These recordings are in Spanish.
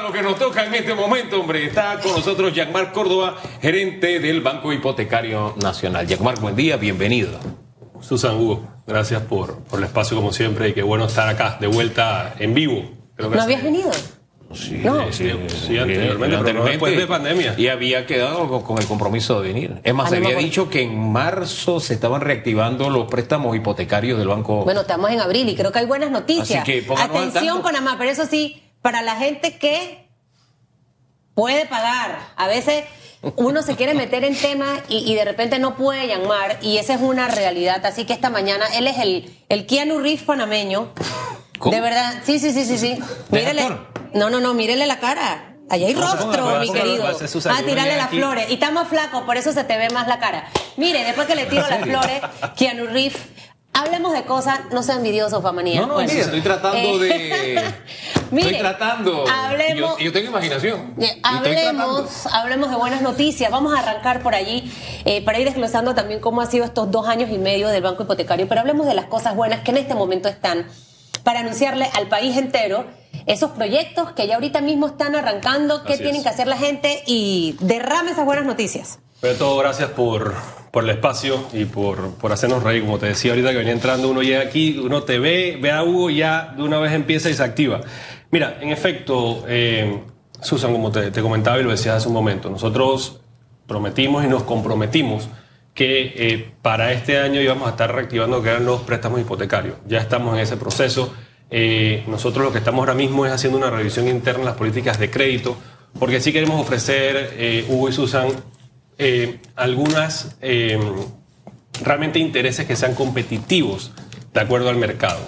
a lo que nos toca en este momento, hombre. Está con nosotros Yagmar Córdoba, gerente del Banco Hipotecario Nacional. Yagmar, buen día, bienvenido. Susan Hugo, gracias por, por el espacio como siempre y qué bueno estar acá, de vuelta en vivo. Creo que ¿No habías venido? Sí, no. sí, sí, anteriormente, pero después de pandemia. Y había quedado con el compromiso de venir. Es más, se había dicho que en marzo se estaban reactivando los préstamos hipotecarios del banco. Bueno, estamos en abril y creo que hay buenas noticias. Así que Atención, Panamá, pero eso sí, para la gente que puede pagar. A veces uno se quiere meter en temas y, de repente no puede llamar y esa es una realidad. Así que esta mañana él es el, el Keanu Reeves panameño. De verdad, sí, sí, sí, sí, sí. Mírele. No, no, no, mírele la cara. Allá hay rostro, mi querido. Ah, tirarle las flores. Y está más flaco, por eso se te ve más la cara. Mire, después que le tiro las flores, Keanu Reeves Hablemos de cosas, no sea envidioso, Famanía. No, no, mira, estoy tratando de. estoy tratando. Hablemos. Yo, yo, tengo imaginación. Hablemos, hablemos de buenas noticias. Vamos a arrancar por allí eh, para ir desglosando también cómo ha sido estos dos años y medio del Banco Hipotecario. Pero hablemos de las cosas buenas que en este momento están para anunciarle al país entero esos proyectos que ya ahorita mismo están arrancando, qué tienen que hacer la gente y derrame esas buenas noticias. Pero todo, gracias por, por el espacio y por, por, hacernos reír. Como te decía ahorita que venía entrando, uno llega aquí, uno te ve, ve a Hugo y ya de una vez empieza y se activa. Mira, en efecto, eh, Susan, como te, comentaba y lo decías hace un momento, nosotros prometimos y nos comprometimos que eh, para este año íbamos a estar reactivando que eran los préstamos hipotecarios. Ya estamos en ese proceso. Eh, nosotros lo que estamos ahora mismo es haciendo una revisión interna en las políticas de crédito, porque sí queremos ofrecer, Hugo y Susan, algunas realmente intereses que sean competitivos de acuerdo al mercado.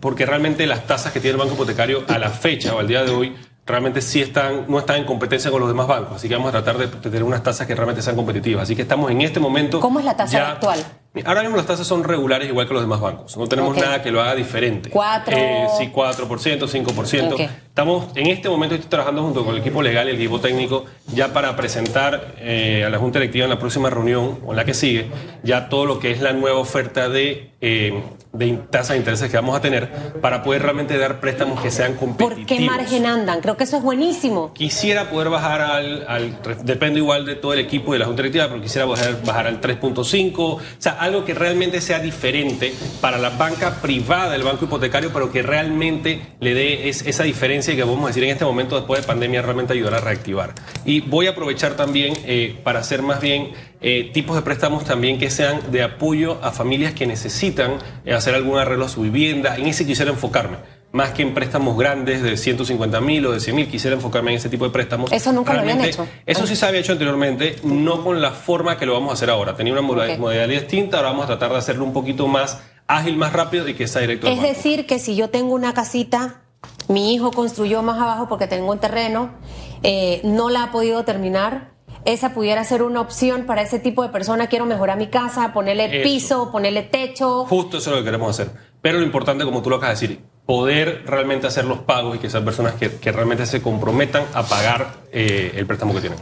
porque realmente las tasas que tiene el Banco Hipotecario a la fecha o al día de hoy realmente sí están, no están en competencia con los demás bancos. Así que vamos a tratar de, tener unas tasas que realmente sean competitivas. Así que estamos en este momento. ¿Cómo es la tasa actual? Ahora mismo las tasas son regulares igual que los demás bancos. No tenemos nada que lo haga diferente. ¿Cuatro? Eh, sí, 4%, 5%. Estamos, en este momento estoy trabajando junto con el equipo legal y el equipo técnico ya para presentar eh, a la Junta Directiva en la próxima reunión o en la que sigue ya todo lo que es la nueva oferta de, eh, de tasas de intereses que vamos a tener para poder realmente dar préstamos que sean competitivos. ¿Por qué margen andan? Creo que eso es buenísimo. Quisiera poder bajar al, al depende igual de todo el equipo de la Junta Directiva, pero quisiera bajar, bajar al 3.5. O sea, algo que realmente sea diferente para la banca privada del banco hipotecario, pero que realmente le dé esa diferencia que vamos a decir en este momento después de pandemia realmente ayudar a reactivar. Y voy a aprovechar también eh, para hacer más bien eh, tipos de préstamos también que sean de apoyo a familias que necesitan eh, hacer algún arreglo a su vivienda. En ese quisiera enfocarme más que en préstamos grandes de 150 mil o de 100 mil, quisiera enfocarme en ese tipo de préstamos. Eso nunca lo habían hecho. Eso sí se había hecho anteriormente, no con la forma que lo vamos a hacer ahora. Tenía una modalidad distinta, ahora vamos a tratar de hacerlo un poquito más ágil, más rápido y que sea directo. Es decir, que si yo tengo una casita, mi hijo construyó más abajo porque tengo un terreno, eh, no la ha podido terminar. Esa pudiera ser una opción para ese tipo de persona. Quiero mejorar mi casa, ponerle piso, ponerle techo. Justo eso es lo que queremos hacer. Pero lo importante, como tú lo acabas de decir, poder realmente hacer los pagos y que sean personas que, realmente se comprometan a pagar eh, el préstamo que tienen.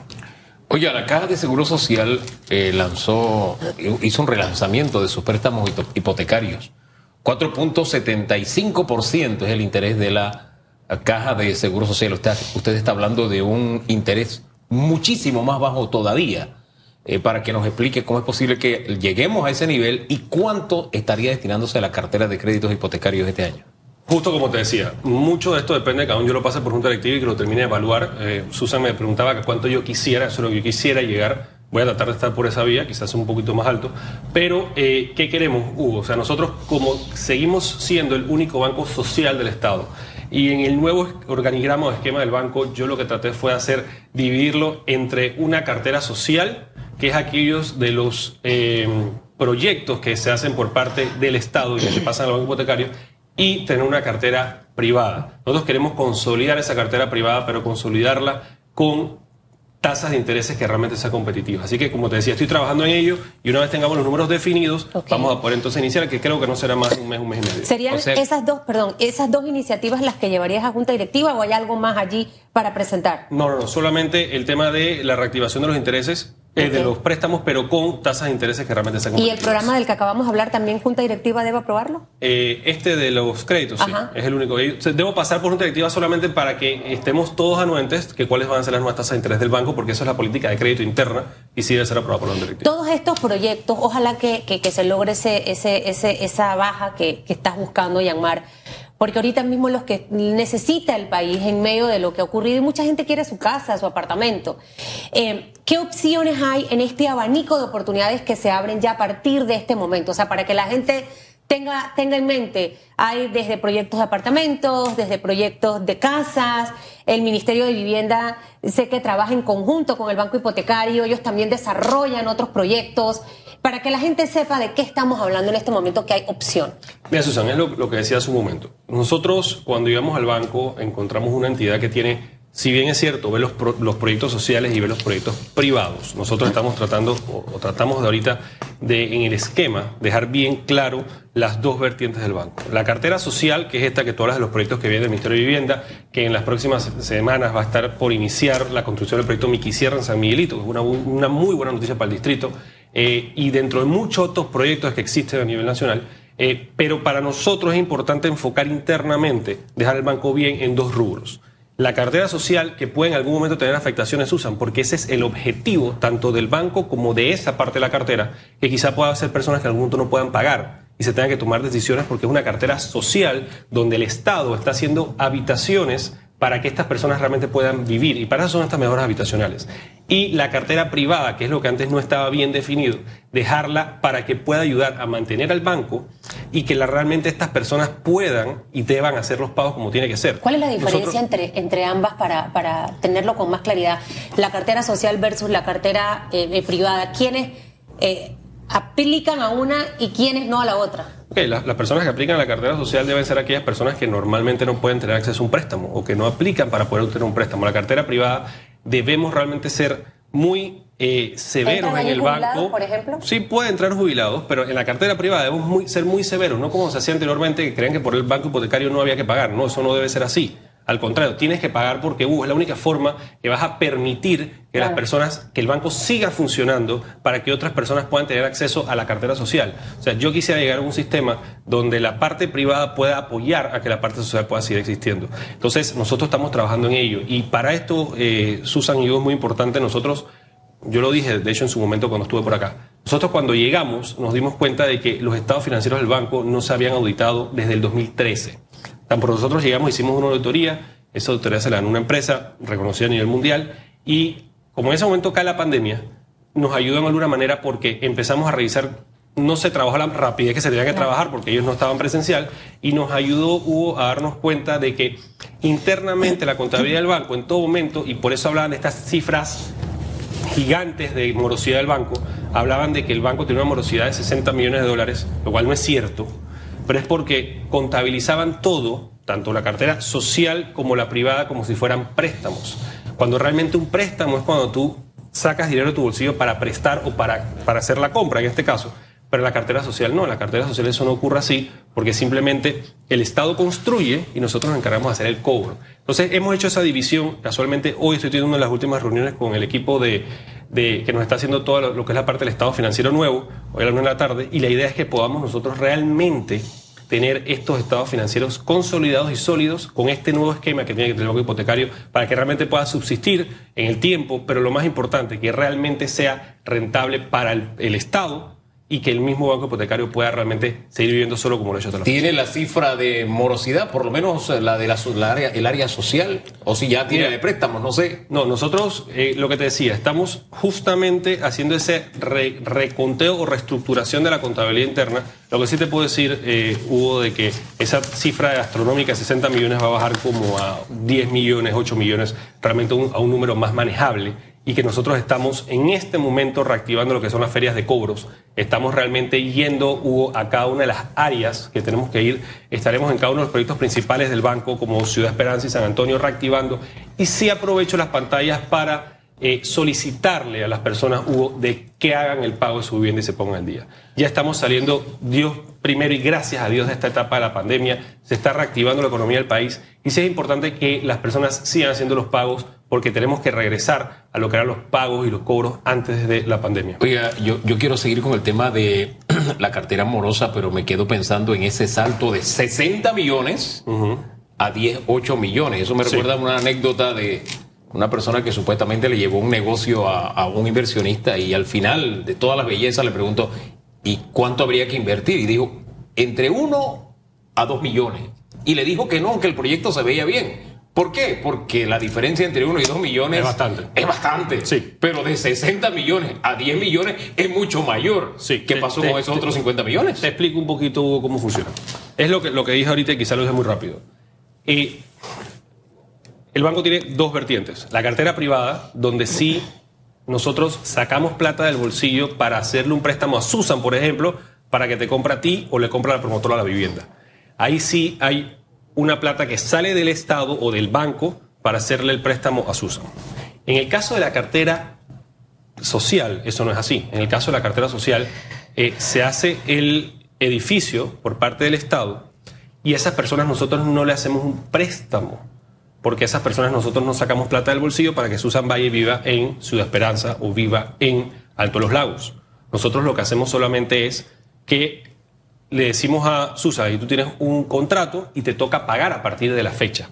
Oye, la Caja de Seguro Social eh, lanzó, hizo un relanzamiento de sus préstamos hipotecarios. 4.75% es el interés de la Caja de Seguro Social. Usted, usted está hablando de un interés muchísimo más bajo todavía. Eh, para que nos explique cómo es posible que lleguemos a ese nivel y cuánto estaría destinándose a la cartera de créditos hipotecarios este año. Justo como te decía, mucho de esto depende de cada uno. Yo lo pase por junta directiva y que lo termine de evaluar. Eh, Susan me preguntaba que cuánto yo quisiera, eso es lo que yo quisiera llegar. Voy a tratar de estar por esa vía, quizás un poquito más alto. Pero, eh, ¿qué queremos, Hugo? O sea, nosotros como seguimos siendo el único banco social del Estado y en el nuevo organigrama o esquema del banco, yo lo que traté fue hacer dividirlo entre una cartera social, que es aquellos de los eh, proyectos que se hacen por parte del Estado y que se pasan al banco hipotecario, y tener una cartera privada. Nosotros queremos consolidar esa cartera privada, pero consolidarla con tasas de intereses que realmente sean competitivas. Así que, como te decía, estoy trabajando en ello y una vez tengamos los números definidos, vamos a poder entonces iniciar, que creo que no será más de un mes, un mes y medio. ¿Serían esas dos, perdón, esas dos iniciativas las que llevarías a Junta Directiva o hay algo más allí para presentar? No, no, no, solamente el tema de la reactivación de los intereses Eh, de los préstamos, pero con tasas de intereses que realmente sean ¿Y el programa del que acabamos de hablar también Junta Directiva debe aprobarlo? Eh, este de los créditos, sí, es el único. Debo pasar por Junta Directiva solamente para que estemos todos anuentes que cuáles van a ser las nuevas tasas de interés del banco, porque eso es la política de crédito interna y sí debe ser aprobado por la Junta Directiva. Todos estos proyectos, ojalá que, que, se logre ese, ese, ese, esa baja que, que estás buscando, Yanmar porque ahorita mismo los que necesita el país en medio de lo que ha ocurrido y mucha gente quiere su casa, su apartamento. Eh, ¿Qué opciones hay en este abanico de oportunidades que se abren ya a partir de este momento? O sea, para que la gente tenga, en mente, hay desde proyectos de apartamentos, desde proyectos de casas, el Ministerio de Vivienda sé que trabaja en conjunto con el Banco Hipotecario, ellos también desarrollan otros proyectos para que la gente sepa de qué estamos hablando en este momento, que hay opción. Mira, Susan, es lo, que decía hace un momento. Nosotros, cuando íbamos al banco, encontramos una entidad que tiene, si bien es cierto, ve los, proyectos sociales y ve los proyectos privados. Nosotros estamos tratando, o, tratamos de ahorita, de en el esquema, dejar bien claro las dos vertientes del banco. La cartera social, que es esta que tú hablas de los proyectos que vienen del Ministerio de Vivienda, que en las próximas semanas va a estar por iniciar la construcción del proyecto Miki Sierra en San Miguelito, que es una, una muy buena noticia para el distrito eh, y dentro de muchos otros proyectos que existen a nivel nacional. Eh, pero para nosotros es importante enfocar internamente, dejar el banco bien en dos rubros. La cartera social, que puede en algún momento tener afectaciones, usan, porque ese es el objetivo tanto del banco como de esa parte de la cartera, que quizá pueda ser personas que en algún momento no puedan pagar y se tengan que tomar decisiones porque es una cartera social donde el Estado está haciendo habitaciones para que estas personas realmente puedan vivir. Y para eso son estas mejoras habitacionales. Y la cartera privada, que es lo que antes no estaba bien definido, dejarla para que pueda ayudar a mantener al banco y que la, realmente estas personas puedan y deban hacer los pagos como tiene que ser. ¿Cuál es la diferencia entre, entre ambas para, para tenerlo con más claridad? La cartera social versus la cartera eh, privada. ¿Quiénes eh, aplican a una y quiénes no a la otra? las, personas que aplican la cartera social deben ser aquellas personas que normalmente no pueden tener acceso a un préstamo o que no aplican para poder obtener un préstamo. La cartera privada debemos realmente ser muy eh, severos en el banco. por ejemplo? Sí, pueden entrar jubilados, pero en la cartera privada debemos ser muy severos, no como se hacía anteriormente, que creían que por el banco hipotecario no había que pagar. No, eso no debe ser así. Al contrario, tienes que pagar porque uh, es la única forma que vas a permitir que las personas, que el banco siga funcionando para que otras personas puedan tener acceso a la cartera social. O sea, yo quisiera llegar a un sistema donde la parte privada pueda apoyar a que la parte social pueda seguir existiendo. Entonces, nosotros estamos trabajando en ello. Y para esto, eh, Susan y yo, es muy importante, nosotros, yo lo dije, de hecho, en su momento cuando estuve por acá, nosotros cuando llegamos nos dimos cuenta de que los estados financieros del banco no se habían auditado desde el 2013. Tan por nosotros llegamos, hicimos una auditoría, esa auditoría se la dan una empresa reconocida a nivel mundial y como en ese momento cae la pandemia, nos ayudó de alguna manera porque empezamos a revisar, no se trabajó la rapidez que se tenía que trabajar porque ellos no estaban presencial y nos ayudó Hugo a darnos cuenta de que internamente la contabilidad del banco en todo momento, y por eso hablaban de estas cifras gigantes de morosidad del banco, hablaban de que el banco tenía una morosidad de 60 millones de dólares, lo cual no es cierto pero es porque contabilizaban todo, tanto la cartera social como la privada, como si fueran préstamos. Cuando realmente un préstamo es cuando tú sacas dinero de tu bolsillo para prestar o para, para hacer la compra, en este caso. Pero la cartera social no, la cartera social eso no ocurre así, porque simplemente el Estado construye y nosotros nos encargamos de hacer el cobro. Entonces hemos hecho esa división, casualmente hoy estoy teniendo una de las últimas reuniones con el equipo de, que nos está haciendo todo lo, que es la parte del Estado financiero nuevo, hoy a la una de la tarde, y la idea es que podamos nosotros realmente tener estos estados financieros consolidados y sólidos con este nuevo esquema que tiene que tener el banco hipotecario para que realmente pueda subsistir en el tiempo, pero lo más importante, que realmente sea rentable para el Estado y que el mismo banco hipotecario pueda realmente seguir viviendo solo como lo ha hecho hasta ¿Tiene la cifra de morosidad, por lo menos la de la, área, el área social? ¿O si ya tiene de préstamos? No sé. No, nosotros, eh, lo que te decía, estamos justamente haciendo ese reconteo o reestructuración de la contabilidad interna. Lo que sí te puedo decir, eh, Hugo, de que esa cifra astronómica de 60 millones va a bajar como a 10 millones, 8 millones, realmente a un número más manejable y que nosotros estamos en este momento reactivando lo que son las ferias de cobros. Estamos realmente yendo a cada una de las áreas que tenemos que ir. Estaremos en cada uno de los proyectos principales del banco, como Ciudad Esperanza y San Antonio, reactivando. Y sí aprovecho las pantallas para eh, solicitarle a las personas, Hugo, de que hagan el pago de su vivienda y se pongan al día. Ya estamos saliendo, Dios primero y gracias a Dios de esta etapa de la pandemia, se está reactivando la economía del país y es importante que las personas sigan haciendo los pagos porque tenemos que regresar a lo que eran los pagos y los cobros antes de la pandemia. Oiga, yo, yo quiero seguir con el tema de la cartera morosa, pero me quedo pensando en ese salto de 60 millones a 10, 8 millones. Eso me recuerda a una anécdota de una persona que supuestamente le llevó un negocio a, un inversionista y al final de todas las bellezas le preguntó, ¿y cuánto habría que invertir? Y dijo, entre 1 a 2 millones. Y le dijo que no, que el proyecto se veía bien. ¿Por qué? Porque la diferencia entre 1 y 2 millones es bastante. Es bastante. Sí. Pero de 60 millones a 10 millones es mucho mayor. Sí. ¿Qué pasó con esos otros 50 millones? Te explico un poquito cómo funciona. Es lo que, lo que dije ahorita y quizá lo dije muy rápido. Y el banco tiene dos vertientes. La cartera privada, donde sí nosotros sacamos plata del bolsillo para hacerle un préstamo a Susan, por ejemplo, para que te compre a ti o le compre a la promotora la vivienda. Ahí sí hay una plata que sale del Estado o del banco para hacerle el préstamo a Susan. En el caso de la cartera social, eso no es así. En el caso de la cartera social, eh, se hace el edificio por parte del Estado y a esas personas nosotros no le hacemos un préstamo, porque a esas personas nosotros no sacamos plata del bolsillo para que Susan Valle viva en Ciudad Esperanza o viva en Alto Los Lagos. Nosotros lo que hacemos solamente es que le decimos a Susan, y tú tienes un contrato y te toca pagar a partir de la fecha.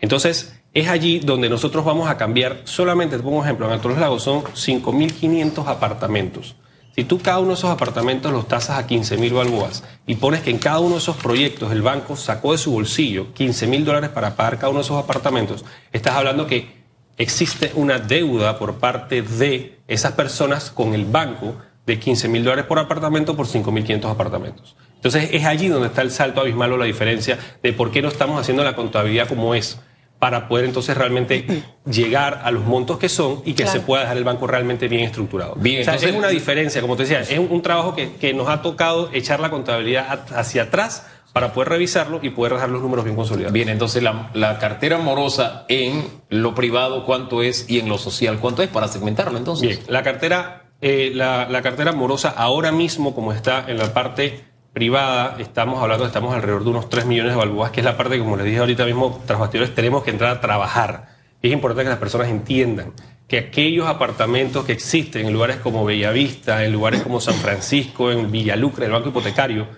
Entonces, es allí donde nosotros vamos a cambiar, solamente te pongo un ejemplo, en Alto Los Lagos son 5.500 apartamentos. Si tú cada uno de esos apartamentos los tasas a 15 mil balboas y pones que en cada uno de esos proyectos el banco sacó de su bolsillo 15 mil dólares para pagar cada uno de esos apartamentos, estás hablando que existe una deuda por parte de esas personas con el banco de 15 mil dólares por apartamento por 5 mil 500 apartamentos. Entonces es allí donde está el salto abismal o la diferencia de por qué no estamos haciendo la contabilidad como es para poder entonces realmente llegar a los montos que son y que se pueda dejar el banco realmente bien estructurado. Bien, o sea, es una diferencia, como te decía, es un, trabajo que, nos ha tocado echar la contabilidad hacia atrás para poder revisarlo y poder dejar los números bien consolidados. Bien, entonces la, cartera morosa en lo privado, ¿cuánto es? Y en lo social, ¿cuánto es? Para segmentarlo entonces. Bien, la cartera, eh, la, la cartera morosa ahora mismo, como está en la parte privada, estamos hablando, estamos alrededor de unos 3 millones de balboas, que es la parte, como les dije ahorita mismo, tras bastidores, tenemos que entrar a trabajar. Y es importante que las personas entiendan que aquellos apartamentos que existen en lugares como Bellavista, en lugares como San Francisco, en Villalucre, el Banco Hipotecario,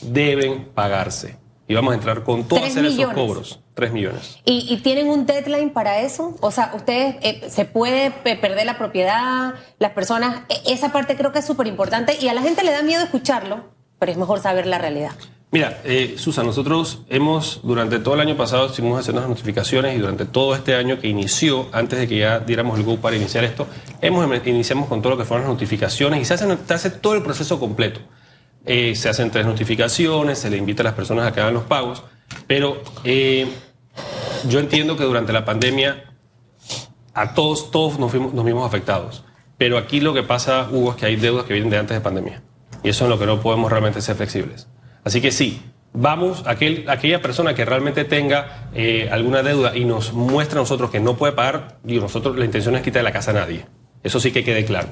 deben pagarse. Y vamos a entrar con todos hacer esos cobros. 3 millones. ¿Y, tienen un deadline para eso? O sea, ustedes, eh, ¿se puede perder la propiedad? Las personas, e, esa parte creo que es súper importante y a la gente le da miedo escucharlo pero es mejor saber la realidad. Mira, eh, Susan, nosotros hemos, durante todo el año pasado, estuvimos haciendo las notificaciones y durante todo este año que inició, antes de que ya diéramos el go para iniciar esto, hemos iniciamos con todo lo que fueron las notificaciones y se hace, todo el proceso completo. Eh, se hacen tres notificaciones, se le invita a las personas a que hagan los pagos, pero eh, yo entiendo que durante la pandemia a todos, todos nos, nos vimos afectados. Pero aquí lo que pasa, Hugo, es que hay deudas que vienen de antes de pandemia. Y eso es lo que no podemos realmente ser flexibles. Así que sí, vamos, aquel, aquella persona que realmente tenga eh, alguna deuda y nos muestra a nosotros que no puede pagar, digo, nosotros la intención es quitar la casa a nadie. Eso sí que quede claro.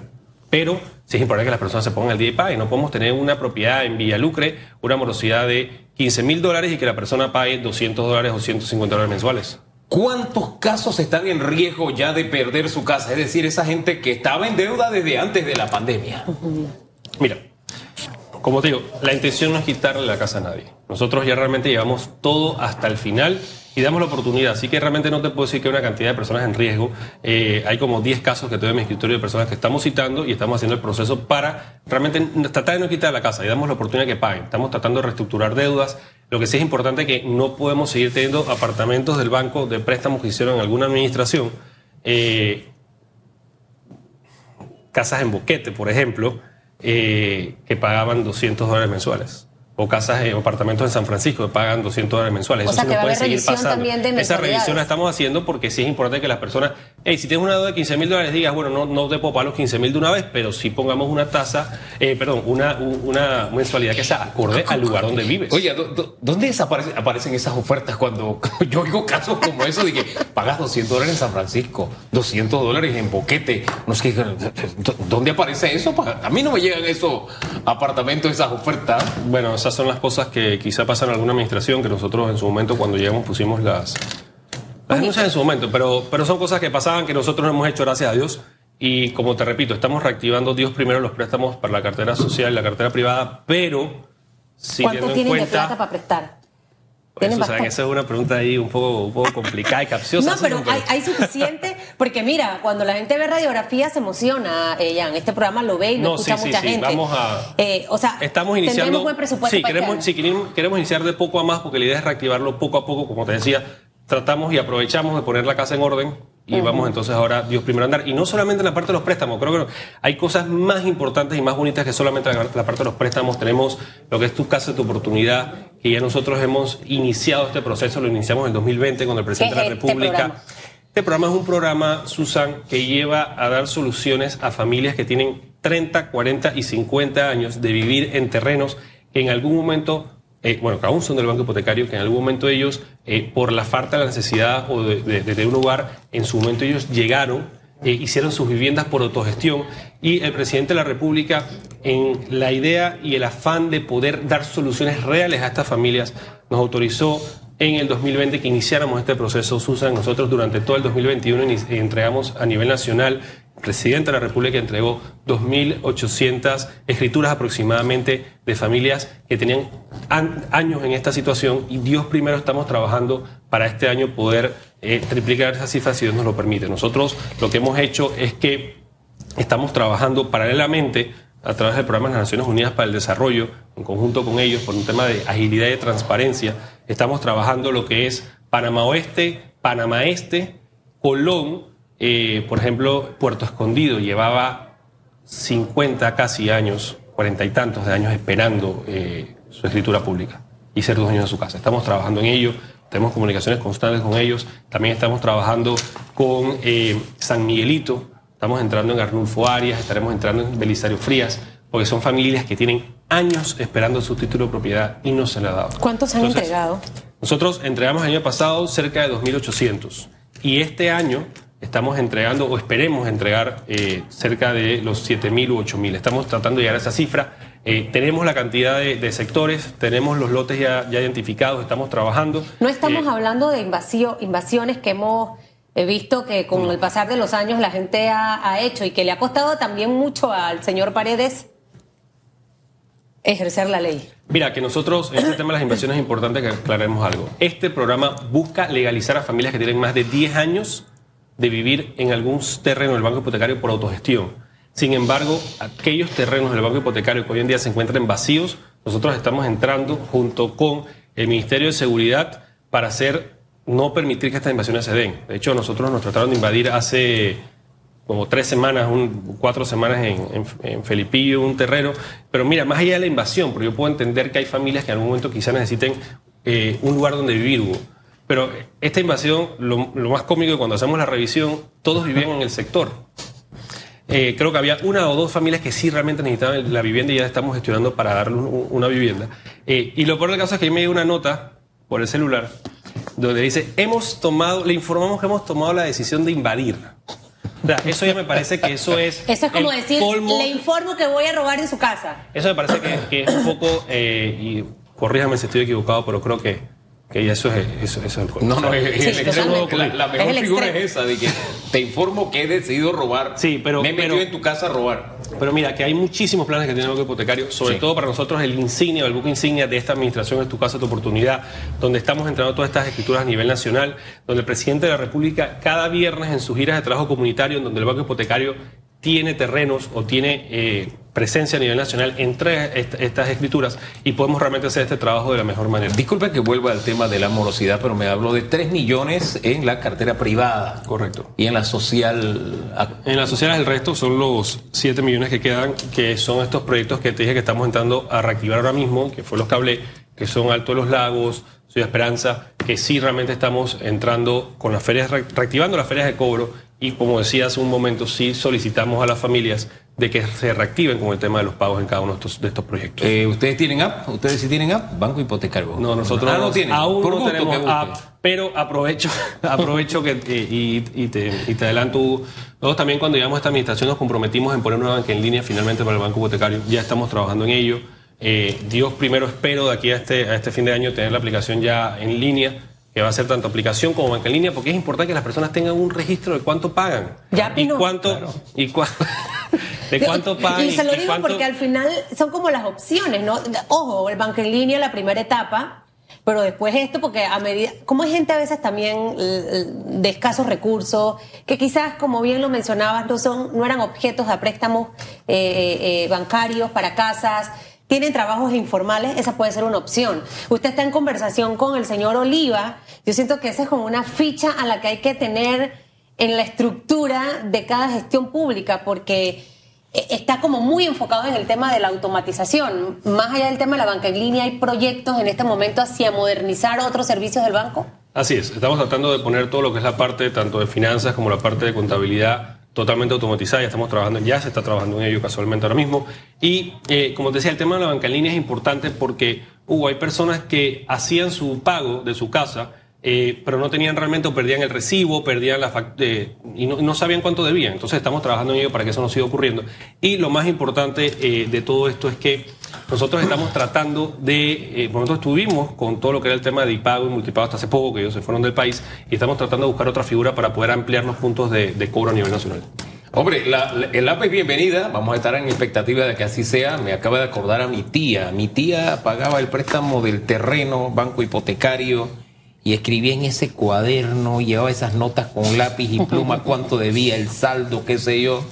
Pero sí es importante que las personas se pongan al día y paguen. No podemos tener una propiedad en Villalucre, una morosidad de 15 mil dólares y que la persona pague 200 dólares o 150 dólares mensuales. ¿Cuántos casos están en riesgo ya de perder su casa? Es decir, esa gente que estaba en deuda desde antes de la pandemia. Mira, como te digo, la intención no es quitarle la casa a nadie. Nosotros ya realmente llevamos todo hasta el final y damos la oportunidad. Así que realmente no te puedo decir que hay una cantidad de personas en riesgo. Eh, hay como 10 casos que tengo en mi escritorio de personas que estamos citando y estamos haciendo el proceso para realmente tratar de no quitar la casa y damos la oportunidad que paguen. Estamos tratando de reestructurar deudas. Lo que sí es importante es que no podemos seguir teniendo apartamentos del banco de préstamos que hicieron alguna administración. Eh, casas en boquete, por ejemplo eh, que pagaban 200 dólares mensuales. O casas, o apartamentos en San Francisco que pagan 200 dólares mensuales. O sea, que va a haber revisión también de Esa revisión la estamos haciendo porque sí es importante que las personas, hey, si tienes una deuda de 15 mil dólares, digas, bueno, no, no te puedo pagar los 15 mil de una vez, pero sí pongamos una tasa, eh, perdón, una, una mensualidad que sea acorde al lugar donde vives. Oye, ¿dónde desaparecen, aparecen esas ofertas cuando yo oigo casos como eso de que pagas 200 dólares en San Francisco, 200 dólares en Boquete? No sé, ¿Dónde aparece eso? A mí no me llegan esos apartamentos, esas ofertas. Bueno, esas son las cosas que quizá pasan en alguna administración, que nosotros en su momento cuando llegamos pusimos las, Las denuncias en su momento, pero, pero son cosas que pasaban que nosotros no hemos hecho, gracias a Dios. Y como te repito, estamos reactivando Dios primero los préstamos para la cartera social y la cartera privada, pero si ¿Cuánto tienen cuenta, de plata para prestar? Pues, esa es una pregunta ahí un poco, un poco complicada y capciosa. No, pero hay, suficiente, porque mira, cuando la gente ve radiografía se emociona, ella en este programa lo ve y lo escucha mucha gente. Vamos a, eh, o sea, estamos iniciando. Buen presupuesto sí, queremos, sí, queremos iniciar de poco a más porque la idea es reactivarlo poco a poco, como te decía, tratamos y aprovechamos de poner la casa en orden y vamos entonces ahora Dios primero a andar. Y no solamente en la parte de los préstamos, creo que hay cosas más importantes y más bonitas que solamente la, parte de los préstamos. Tenemos lo que es tu casa, tu oportunidad, que ya nosotros hemos iniciado este proceso, lo iniciamos en 2020 con el presidente de la este República. Este programa? es un programa, Susan, que lleva a dar soluciones a familias que tienen 30, 40 y 50 años de vivir en terrenos que en algún momento eh, bueno, que aún son del banco hipotecario, que en algún momento ellos, eh, por la falta de la necesidad o de, un lugar, en su momento ellos llegaron, eh, hicieron sus viviendas por autogestión. Y el presidente de la República, en la idea y el afán de poder dar soluciones reales a estas familias, nos autorizó en el 2020 que iniciáramos este proceso, Susan. Nosotros durante todo el 2021 entregamos a nivel nacional presidente de la República entregó 2.800 escrituras aproximadamente de familias que tenían años en esta situación y Dios primero estamos trabajando para este año poder eh, triplicar esa cifra si Dios nos lo permite. Nosotros lo que hemos hecho es que estamos trabajando paralelamente a través del programa de las Naciones Unidas para el Desarrollo, en conjunto con ellos, por un tema de agilidad y transparencia. Estamos trabajando lo que es Panamá Oeste, Panamá Este, Colón, eh, por ejemplo, Puerto Escondido llevaba 50 casi años, cuarenta y tantos de años esperando eh, su escritura pública y ser dueños de su casa. Estamos trabajando en ello, tenemos comunicaciones constantes con ellos, también estamos trabajando con eh, San Miguelito, estamos entrando en Arnulfo Arias, estaremos entrando en Belisario Frías, porque son familias que tienen años esperando su título de propiedad y no se le ha dado. ¿Cuántos han entregado? Nosotros entregamos el año pasado cerca de 2.800 y este año estamos entregando o esperemos entregar eh, cerca de los 7.000 u 8.000. Estamos tratando de llegar a esa cifra. Eh, tenemos la cantidad de, sectores, tenemos los lotes ya, identificados, estamos trabajando. No estamos eh, hablando de invasiones que hemos visto que con el pasar de los años la gente ha, hecho y que le ha costado también mucho al señor Paredes ejercer la ley. Mira, que nosotros, en este tema de las invasiones es importante que aclaremos algo. Este programa busca legalizar a familias que tienen más de 10 años de vivir en algún terreno del banco hipotecario por autogestión. Sin embargo, aquellos terrenos del banco hipotecario que hoy en día se encuentran vacíos, nosotros estamos entrando junto con el Ministerio de Seguridad para hacer, no permitir que estas invasiones se den. De hecho, nosotros nos trataron de invadir hace como tres semanas, cuatro semanas en, en, Felipillo, un terreno. Pero mira, más allá de la invasión, porque yo puedo entender que hay familias que en algún momento quizás necesiten eh, un lugar donde vivir. Pero esta invasión, lo, más cómico es cuando hacemos la revisión, todos vivían en el sector. Eh, creo que había una o dos familias que sí realmente necesitaban la vivienda y ya estamos gestionando para darle una vivienda. Eh, y lo peor del caso es que me dio una nota por el celular donde dice, hemos tomado, le informamos que hemos tomado la decisión de invadir. O sea, eso ya me parece que eso es... Eso es como decir, le informo que voy a robar en su casa. Eso me parece que, es un poco, eh, y corríjame si estoy equivocado, pero creo que que eso es, eso, eso es el No, no, es, la, mejor figura es esa, de que te informo que he decidido robar. Sí, pero. Me he metido en tu casa a robar. Pero mira, que hay muchísimos planes que tiene el banco hipotecario, sobre todo para nosotros el insignia, el buque insignia de esta administración es tu casa, tu oportunidad, donde estamos entrando todas estas escrituras a nivel nacional, donde el presidente de la República cada viernes en sus giras de trabajo comunitario, en donde el banco hipotecario tiene terrenos o tiene eh, presencia a nivel nacional entre estas escrituras y podemos realmente hacer este trabajo de la mejor manera. Disculpe que vuelva al tema de la morosidad, pero me hablo de 3 millones en la cartera privada. Correcto. Y en la social... En la social el resto son los 7 millones que quedan, que son estos proyectos que te dije que estamos entrando a reactivar ahora mismo, que fue los que hablé, que son Alto de los Lagos, Ciudad Esperanza, que sí realmente estamos entrando con las ferias, reactivando las ferias de cobro y como decía hace un momento, sí solicitamos a las familias de que se reactiven con el tema de los pagos en cada uno de estos, proyectos. Eh, ¿Ustedes tienen app? ¿Ustedes sí tienen app? Banco Hipotecario. No, nosotros ah, no, tienen. aún no tenemos app, pero aprovecho, aprovecho que, eh, y, te, y, te, adelanto, nosotros también cuando llegamos a esta administración nos comprometimos en poner una banca en línea finalmente para el Banco Hipotecario. Ya estamos trabajando en ello. Eh, Dios primero espero de aquí a este, a este fin de año tener la aplicación ya en línea que va a ser tanto aplicación como banca en línea, porque es importante que las personas tengan un registro de cuánto pagan. Ya, y cuánto, y de cuánto pagan. Y se lo digo porque al final son como las opciones, ¿no? Ojo, el banco en línea, la primera etapa, pero después esto, porque a medida, como hay gente a veces también de escasos recursos, que quizás, como bien lo mencionabas, no, son, no eran objetos de préstamos eh, eh, eh, bancarios para casas, tienen trabajos informales, esa puede ser una opción. Usted está en conversación con el señor Oliva, yo siento que esa es como una ficha a la que hay que tener en la estructura de cada gestión pública, porque eh, está como muy enfocado en el tema de la automatización. Más allá del tema de la banca en línea, ¿hay proyectos en este momento hacia modernizar otros servicios del banco? Así es, estamos tratando de poner todo lo que es la parte tanto de finanzas como la parte de contabilidad totalmente automatizada, ya estamos trabajando, ya se está trabajando en ello casualmente ahora mismo. Y eh, como te decía, el tema de la banca en línea es importante porque hubo, hay personas que hacían su pago de su casa eh, pero no tenían realmente o perdían el recibo, perdían la eh, y no, sabían cuánto debían. Entonces estamos trabajando en ello para que eso no siga ocurriendo. Y lo más importante eh, de todo esto es que nosotros estamos tratando de, nosotros estuvimos con todo lo que era el tema de IPAGO y multipago hasta hace poco, que ellos se fueron del país, y estamos tratando de buscar otra figura para poder ampliar los puntos de, cobro a nivel nacional. Hombre, el app es bienvenida, vamos a estar en expectativa de que así sea. Me acaba de acordar a mi tía. Mi tía pagaba el préstamo del terreno, banco hipotecario y escribía en ese cuaderno, llevaba esas notas con lápiz y pluma, cuánto debía, el saldo, qué sé yo.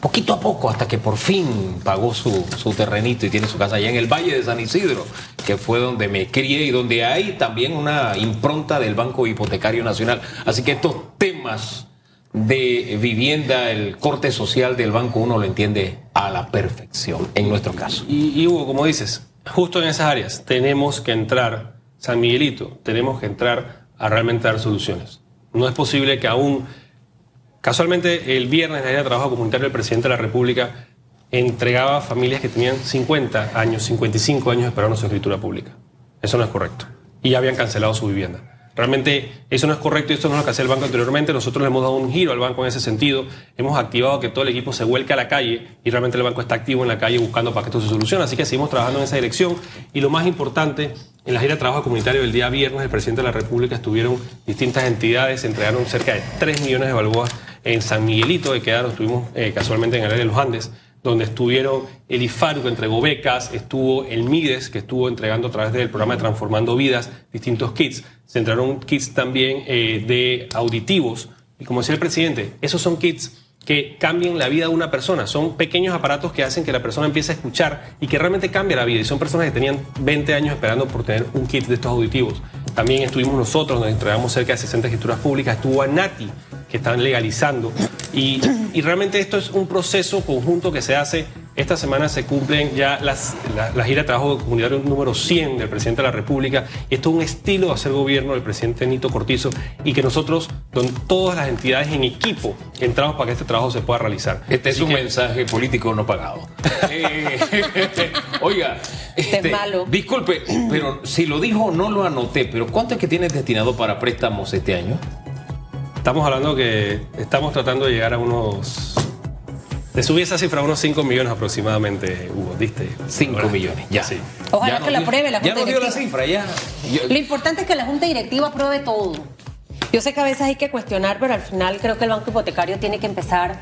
Poquito a poco, hasta que por fin pagó su, su terrenito y tiene su casa allá en el Valle de San Isidro, que fue donde me crié y donde hay también una impronta del Banco Hipotecario Nacional. Así que estos temas de vivienda, el corte social del banco, uno lo entiende a la perfección, en nuestro caso. Y, y Hugo, como dices, justo en esas áreas tenemos que entrar San Miguelito, tenemos que entrar a realmente dar soluciones. No es posible que aún, casualmente el viernes en la de trabajo comunitario el presidente de la República entregaba a familias que tenían 50 años, 55 años esperando su escritura pública. Eso no es correcto. Y ya habían cancelado su vivienda. Realmente eso no es correcto y esto no es lo que hacía el banco anteriormente. Nosotros le hemos dado un giro al banco en ese sentido. Hemos activado que todo el equipo se vuelque a la calle y realmente el banco está activo en la calle buscando para que esto se solucione. Así que seguimos trabajando en esa dirección. Y lo más importante, en la gira de trabajo comunitario del día viernes, el presidente de la República estuvieron distintas entidades, entregaron cerca de 3 millones de balboas en San Miguelito, de quedaron, estuvimos eh, casualmente en el área de los Andes donde estuvieron el IFARU que entregó becas, estuvo el MIDES que estuvo entregando a través del programa Transformando Vidas distintos kits, se entregaron kits también eh, de auditivos y como decía el presidente, esos son kits que cambien la vida de una persona. Son pequeños aparatos que hacen que la persona empiece a escuchar y que realmente cambie la vida. Y son personas que tenían 20 años esperando por tener un kit de estos auditivos. También estuvimos nosotros, donde entregamos cerca de 60 escrituras públicas. Estuvo Nati que están legalizando. Y, y, realmente esto es un proceso conjunto que se hace. Esta semana se cumplen ya las, la, gira de trabajo comunitario número 100 del presidente de la República. Esto es un estilo de hacer gobierno del presidente Nito Cortizo y que nosotros, con todas las entidades en equipo, entramos para que este trabajo se pueda realizar. Este es un mensaje político no pagado. Eh, oiga, este, malo. disculpe, pero si lo dijo no lo anoté, pero ¿cuánto es que tienes destinado para préstamos este año? Estamos hablando que estamos tratando de llegar a unos. De subir esa cifra a unos 5 millones aproximadamente, Hugo, ¿diste? 5 millones, ya. Sí. Ojalá que lo apruebe la Junta Ya nos dio la cifra, ya. Lo importante es que la Junta Directiva apruebe todo. Yo sé que a veces hay que cuestionar, pero al final creo que el Banco Hipotecario tiene que empezar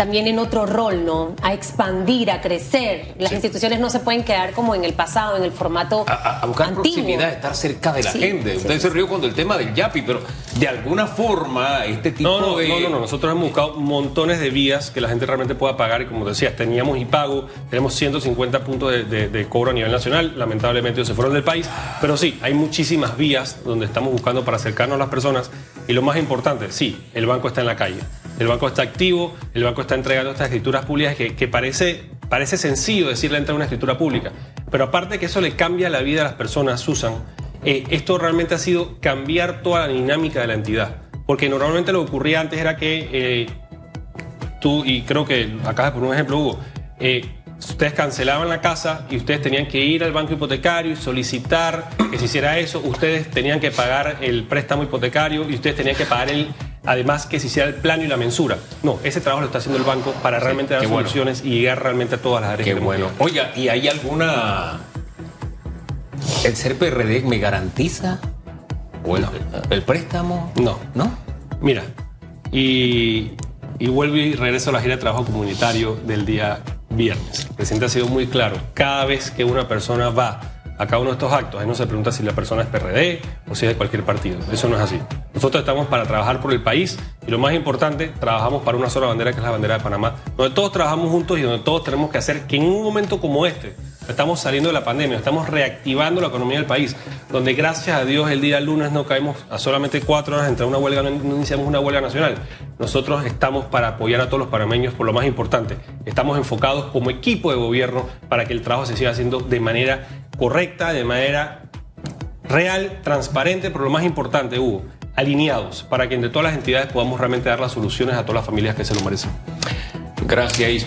también en otro rol, ¿no? A expandir, a crecer. Las instituciones no se pueden quedar como en el pasado, en el formato A, a buscar proximidad, estar cerca de la gente. Usted se rió cuando el tema del YAPI, pero de alguna forma este tipo no, de... No, no, no, nosotros hemos buscado montones de vías que la gente realmente pueda pagar y como decías, teníamos iPago, tenemos 150 puntos de, cobro a nivel nacional, lamentablemente se fueron del país, pero sí, hay muchísimas vías donde estamos buscando para acercarnos a las personas y lo más importante, sí, el banco está en la calle. El banco está activo, el banco está entregando estas escrituras públicas que, parece, parece sencillo decirle entrar una escritura pública. Pero aparte que eso le cambia la vida a las personas, Susan, eh, esto realmente ha sido cambiar toda la dinámica de la entidad. Porque normalmente lo que ocurría antes era que eh, tú, y creo que acá por un ejemplo, Hugo, eh, ustedes cancelaban la casa y ustedes tenían que ir al banco hipotecario y solicitar que se hiciera eso, ustedes tenían que pagar el préstamo hipotecario y ustedes tenían que pagar el, además que se hiciera el plano y la mensura. No, ese trabajo lo está haciendo el banco para realmente dar soluciones y llegar realmente a todas las áreas. Qué bueno. Oiga, ¿y hay alguna... ¿El ser PRD me garantiza ¿O el, préstamo? No. ¿No? Mira, y, y vuelvo y regreso a la gira de trabajo comunitario del día viernes. El presidente ha sido muy claro. Cada vez que una persona va a cada uno de estos actos, ahí no se pregunta si la persona es PRD o si es de cualquier partido. Eso no es así. Nosotros estamos para trabajar por el país y lo más importante, trabajamos para una sola bandera que es la bandera de Panamá, donde todos trabajamos juntos y donde todos tenemos que hacer que en un momento como este, estamos saliendo de la pandemia, estamos reactivando la economía del país, donde gracias a Dios el día lunes no caemos a solamente cuatro horas entre una huelga, no iniciamos una huelga nacional. Nosotros estamos para apoyar a todos los panameños por lo más importante. Estamos enfocados como equipo de gobierno para que el trabajo se siga haciendo de manera correcta, de manera real, transparente, pero lo más importante, Hugo, alineados para que entre todas las entidades podamos realmente dar las soluciones a todas las familias que se lo merecen. Gracias.